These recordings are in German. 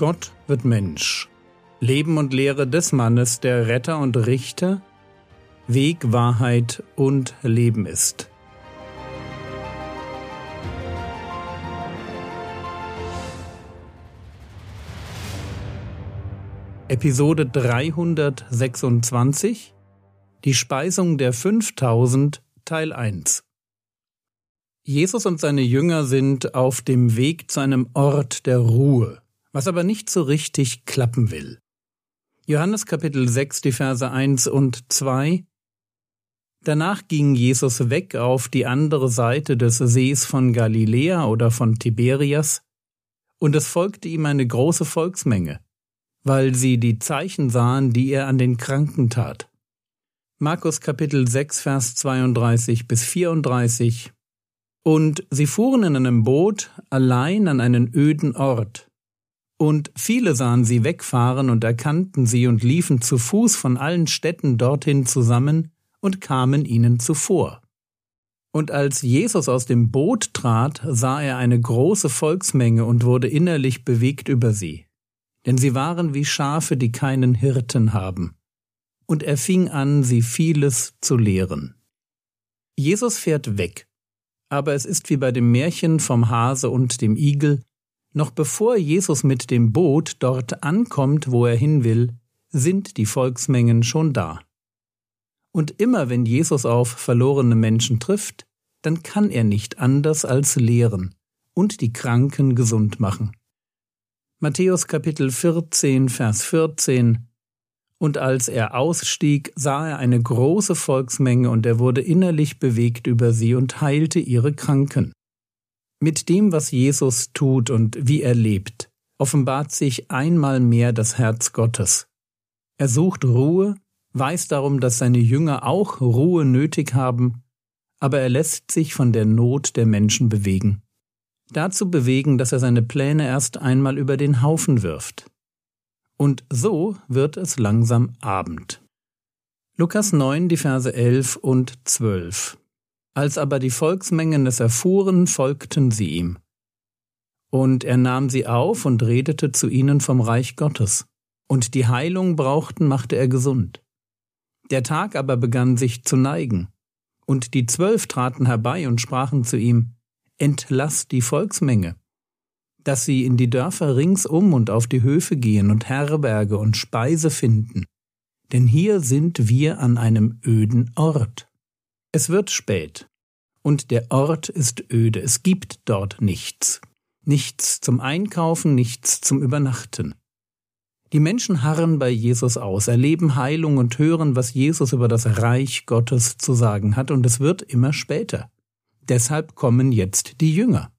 Gott wird Mensch. Leben und Lehre des Mannes, der Retter und Richter, Weg, Wahrheit und Leben ist. Episode 326 Die Speisung der 5000 Teil 1 Jesus und seine Jünger sind auf dem Weg zu einem Ort der Ruhe was aber nicht so richtig klappen will. Johannes Kapitel 6, die Verse 1 und 2 Danach ging Jesus weg auf die andere Seite des Sees von Galiläa oder von Tiberias, und es folgte ihm eine große Volksmenge, weil sie die Zeichen sahen, die er an den Kranken tat. Markus Kapitel 6, Vers 32 bis 34 Und sie fuhren in einem Boot allein an einen öden Ort, und viele sahen sie wegfahren und erkannten sie und liefen zu Fuß von allen Städten dorthin zusammen und kamen ihnen zuvor. Und als Jesus aus dem Boot trat, sah er eine große Volksmenge und wurde innerlich bewegt über sie. Denn sie waren wie Schafe, die keinen Hirten haben. Und er fing an, sie vieles zu lehren. Jesus fährt weg. Aber es ist wie bei dem Märchen vom Hase und dem Igel, noch bevor Jesus mit dem Boot dort ankommt, wo er hin will, sind die Volksmengen schon da. Und immer wenn Jesus auf verlorene Menschen trifft, dann kann er nicht anders als lehren und die Kranken gesund machen. Matthäus Kapitel 14, Vers 14 Und als er ausstieg, sah er eine große Volksmenge, und er wurde innerlich bewegt über sie und heilte ihre Kranken. Mit dem, was Jesus tut und wie er lebt, offenbart sich einmal mehr das Herz Gottes. Er sucht Ruhe, weiß darum, dass seine Jünger auch Ruhe nötig haben, aber er lässt sich von der Not der Menschen bewegen. Dazu bewegen, dass er seine Pläne erst einmal über den Haufen wirft. Und so wird es langsam Abend. Lukas 9, die Verse 11 und 12. Als aber die Volksmengen es erfuhren, folgten sie ihm. Und er nahm sie auf und redete zu ihnen vom Reich Gottes. Und die Heilung brauchten, machte er gesund. Der Tag aber begann sich zu neigen. Und die Zwölf traten herbei und sprachen zu ihm, Entlass die Volksmenge, dass sie in die Dörfer ringsum und auf die Höfe gehen und Herberge und Speise finden. Denn hier sind wir an einem öden Ort. Es wird spät, und der Ort ist öde, es gibt dort nichts. Nichts zum Einkaufen, nichts zum Übernachten. Die Menschen harren bei Jesus aus, erleben Heilung und hören, was Jesus über das Reich Gottes zu sagen hat, und es wird immer später. Deshalb kommen jetzt die Jünger.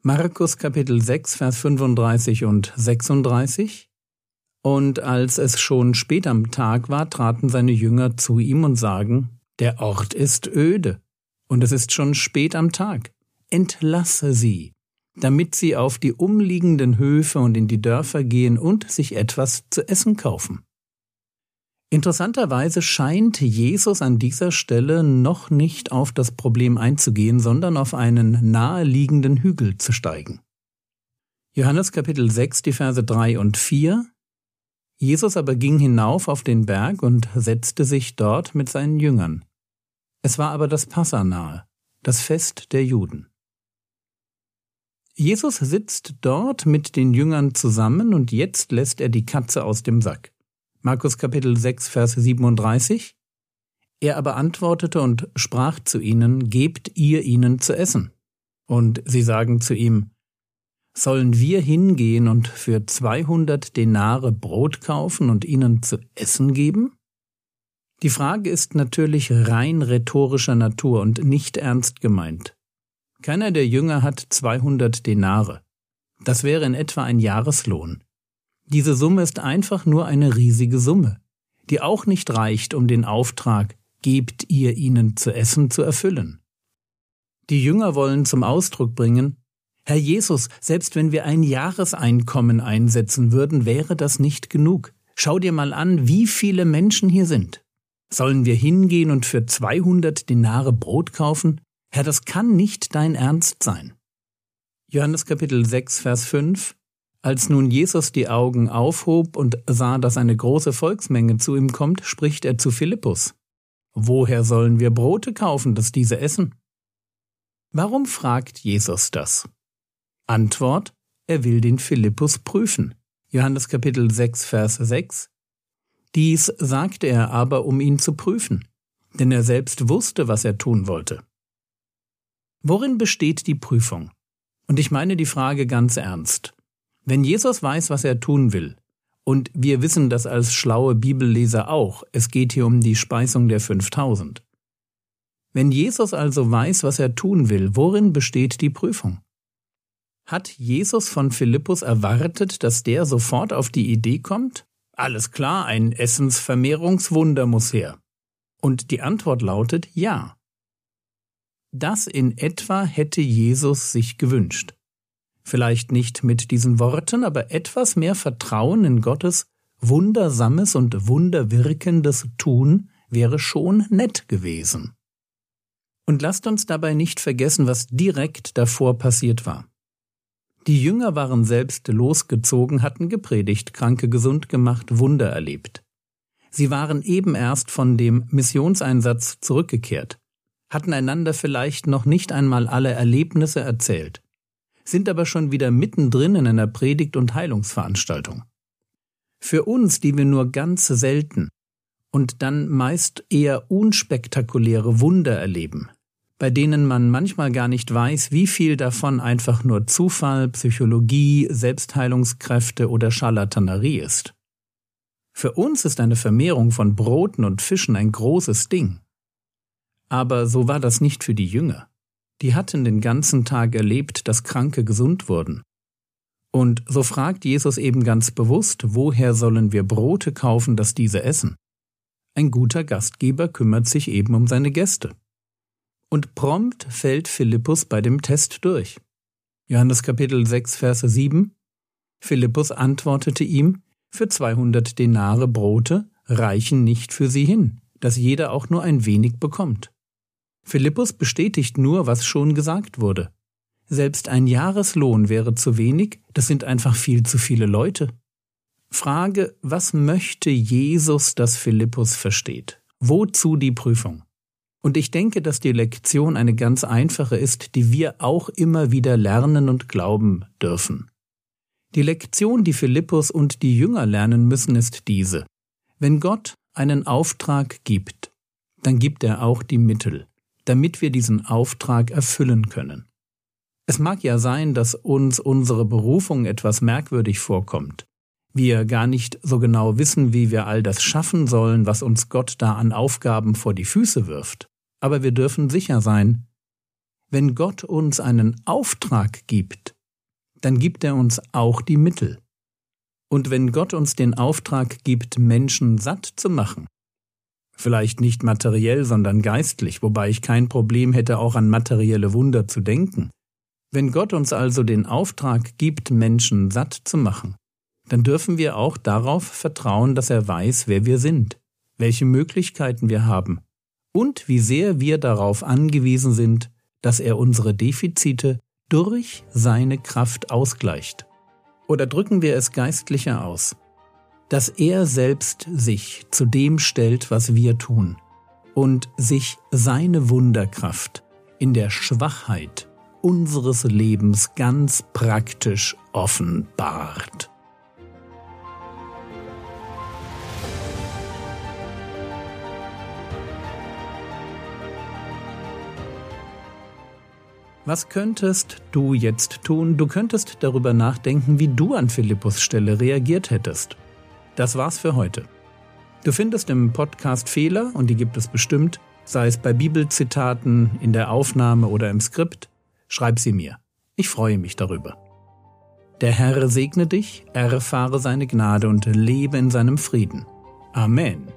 Markus Kapitel 6, Vers 35 und 36 Und als es schon spät am Tag war, traten seine Jünger zu ihm und sagen, der Ort ist öde, und es ist schon spät am Tag. Entlasse sie, damit sie auf die umliegenden Höfe und in die Dörfer gehen und sich etwas zu essen kaufen. Interessanterweise scheint Jesus an dieser Stelle noch nicht auf das Problem einzugehen, sondern auf einen naheliegenden Hügel zu steigen. Johannes Kapitel 6, die Verse 3 und 4 Jesus aber ging hinauf auf den Berg und setzte sich dort mit seinen Jüngern. Es war aber das Passa nahe, das Fest der Juden. Jesus sitzt dort mit den Jüngern zusammen und jetzt lässt er die Katze aus dem Sack. Markus Kapitel 6, Vers 37. Er aber antwortete und sprach zu ihnen, Gebt ihr ihnen zu essen. Und sie sagen zu ihm, Sollen wir hingehen und für zweihundert Denare Brot kaufen und ihnen zu essen geben? Die Frage ist natürlich rein rhetorischer Natur und nicht ernst gemeint. Keiner der Jünger hat 200 Denare. Das wäre in etwa ein Jahreslohn. Diese Summe ist einfach nur eine riesige Summe, die auch nicht reicht, um den Auftrag, gebt ihr ihnen zu essen, zu erfüllen. Die Jünger wollen zum Ausdruck bringen, Herr Jesus, selbst wenn wir ein Jahreseinkommen einsetzen würden, wäre das nicht genug. Schau dir mal an, wie viele Menschen hier sind. Sollen wir hingehen und für 200 Denare Brot kaufen? Herr, das kann nicht dein Ernst sein. Johannes Kapitel 6, Vers 5 Als nun Jesus die Augen aufhob und sah, dass eine große Volksmenge zu ihm kommt, spricht er zu Philippus. Woher sollen wir Brote kaufen, dass diese essen? Warum fragt Jesus das? Antwort, er will den Philippus prüfen. Johannes Kapitel 6, Vers 6. Dies sagte er aber, um ihn zu prüfen, denn er selbst wusste, was er tun wollte. Worin besteht die Prüfung? Und ich meine die Frage ganz ernst. Wenn Jesus weiß, was er tun will, und wir wissen das als schlaue Bibelleser auch, es geht hier um die Speisung der 5000. Wenn Jesus also weiß, was er tun will, worin besteht die Prüfung? Hat Jesus von Philippus erwartet, dass der sofort auf die Idee kommt? Alles klar, ein Essensvermehrungswunder muss her. Und die Antwort lautet ja. Das in etwa hätte Jesus sich gewünscht. Vielleicht nicht mit diesen Worten, aber etwas mehr Vertrauen in Gottes wundersames und wunderwirkendes Tun wäre schon nett gewesen. Und lasst uns dabei nicht vergessen, was direkt davor passiert war. Die Jünger waren selbst losgezogen, hatten gepredigt, Kranke gesund gemacht, Wunder erlebt. Sie waren eben erst von dem Missionseinsatz zurückgekehrt, hatten einander vielleicht noch nicht einmal alle Erlebnisse erzählt sind aber schon wieder mittendrin in einer Predigt- und Heilungsveranstaltung. Für uns, die wir nur ganz selten und dann meist eher unspektakuläre Wunder erleben, bei denen man manchmal gar nicht weiß, wie viel davon einfach nur Zufall, Psychologie, Selbstheilungskräfte oder Scharlatanerie ist. Für uns ist eine Vermehrung von Broten und Fischen ein großes Ding. Aber so war das nicht für die Jünger die hatten den ganzen Tag erlebt, dass Kranke gesund wurden. Und so fragt Jesus eben ganz bewusst, woher sollen wir Brote kaufen, dass diese essen? Ein guter Gastgeber kümmert sich eben um seine Gäste. Und prompt fällt Philippus bei dem Test durch. Johannes Kapitel 6, Verse 7 Philippus antwortete ihm, für 200 Denare Brote reichen nicht für sie hin, dass jeder auch nur ein wenig bekommt. Philippus bestätigt nur, was schon gesagt wurde. Selbst ein Jahreslohn wäre zu wenig, das sind einfach viel zu viele Leute. Frage, was möchte Jesus, dass Philippus versteht? Wozu die Prüfung? Und ich denke, dass die Lektion eine ganz einfache ist, die wir auch immer wieder lernen und glauben dürfen. Die Lektion, die Philippus und die Jünger lernen müssen, ist diese. Wenn Gott einen Auftrag gibt, dann gibt er auch die Mittel damit wir diesen Auftrag erfüllen können. Es mag ja sein, dass uns unsere Berufung etwas merkwürdig vorkommt. Wir gar nicht so genau wissen, wie wir all das schaffen sollen, was uns Gott da an Aufgaben vor die Füße wirft. Aber wir dürfen sicher sein, wenn Gott uns einen Auftrag gibt, dann gibt er uns auch die Mittel. Und wenn Gott uns den Auftrag gibt, Menschen satt zu machen, Vielleicht nicht materiell, sondern geistlich, wobei ich kein Problem hätte, auch an materielle Wunder zu denken. Wenn Gott uns also den Auftrag gibt, Menschen satt zu machen, dann dürfen wir auch darauf vertrauen, dass er weiß, wer wir sind, welche Möglichkeiten wir haben und wie sehr wir darauf angewiesen sind, dass er unsere Defizite durch seine Kraft ausgleicht. Oder drücken wir es geistlicher aus dass er selbst sich zu dem stellt, was wir tun, und sich seine Wunderkraft in der Schwachheit unseres Lebens ganz praktisch offenbart. Was könntest du jetzt tun? Du könntest darüber nachdenken, wie du an Philippus Stelle reagiert hättest. Das war's für heute. Du findest im Podcast Fehler, und die gibt es bestimmt, sei es bei Bibelzitaten, in der Aufnahme oder im Skript, schreib sie mir. Ich freue mich darüber. Der Herr segne dich, erfahre seine Gnade und lebe in seinem Frieden. Amen.